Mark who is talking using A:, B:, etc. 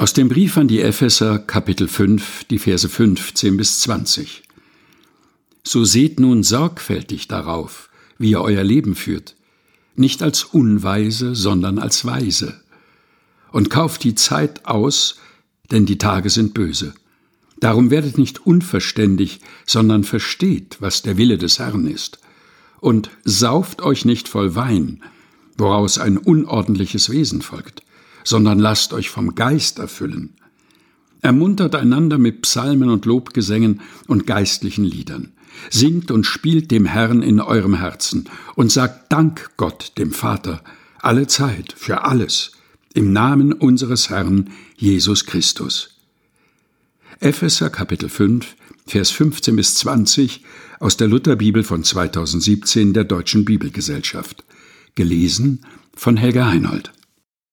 A: Aus dem Brief an die Epheser Kapitel 5, die Verse 15 bis 20. So seht nun sorgfältig darauf, wie ihr euer Leben führt, nicht als Unweise, sondern als Weise. Und kauft die Zeit aus, denn die Tage sind böse. Darum werdet nicht unverständig, sondern versteht, was der Wille des Herrn ist. Und sauft euch nicht voll Wein, woraus ein unordentliches Wesen folgt sondern lasst euch vom Geist erfüllen. Ermuntert einander mit Psalmen und Lobgesängen und geistlichen Liedern. Singt und spielt dem Herrn in eurem Herzen und sagt Dank Gott, dem Vater, alle Zeit, für alles, im Namen unseres Herrn Jesus Christus. Epheser Kapitel 5, Vers 15 bis 20 aus der Lutherbibel von 2017 der Deutschen Bibelgesellschaft. Gelesen von Helga Heinold.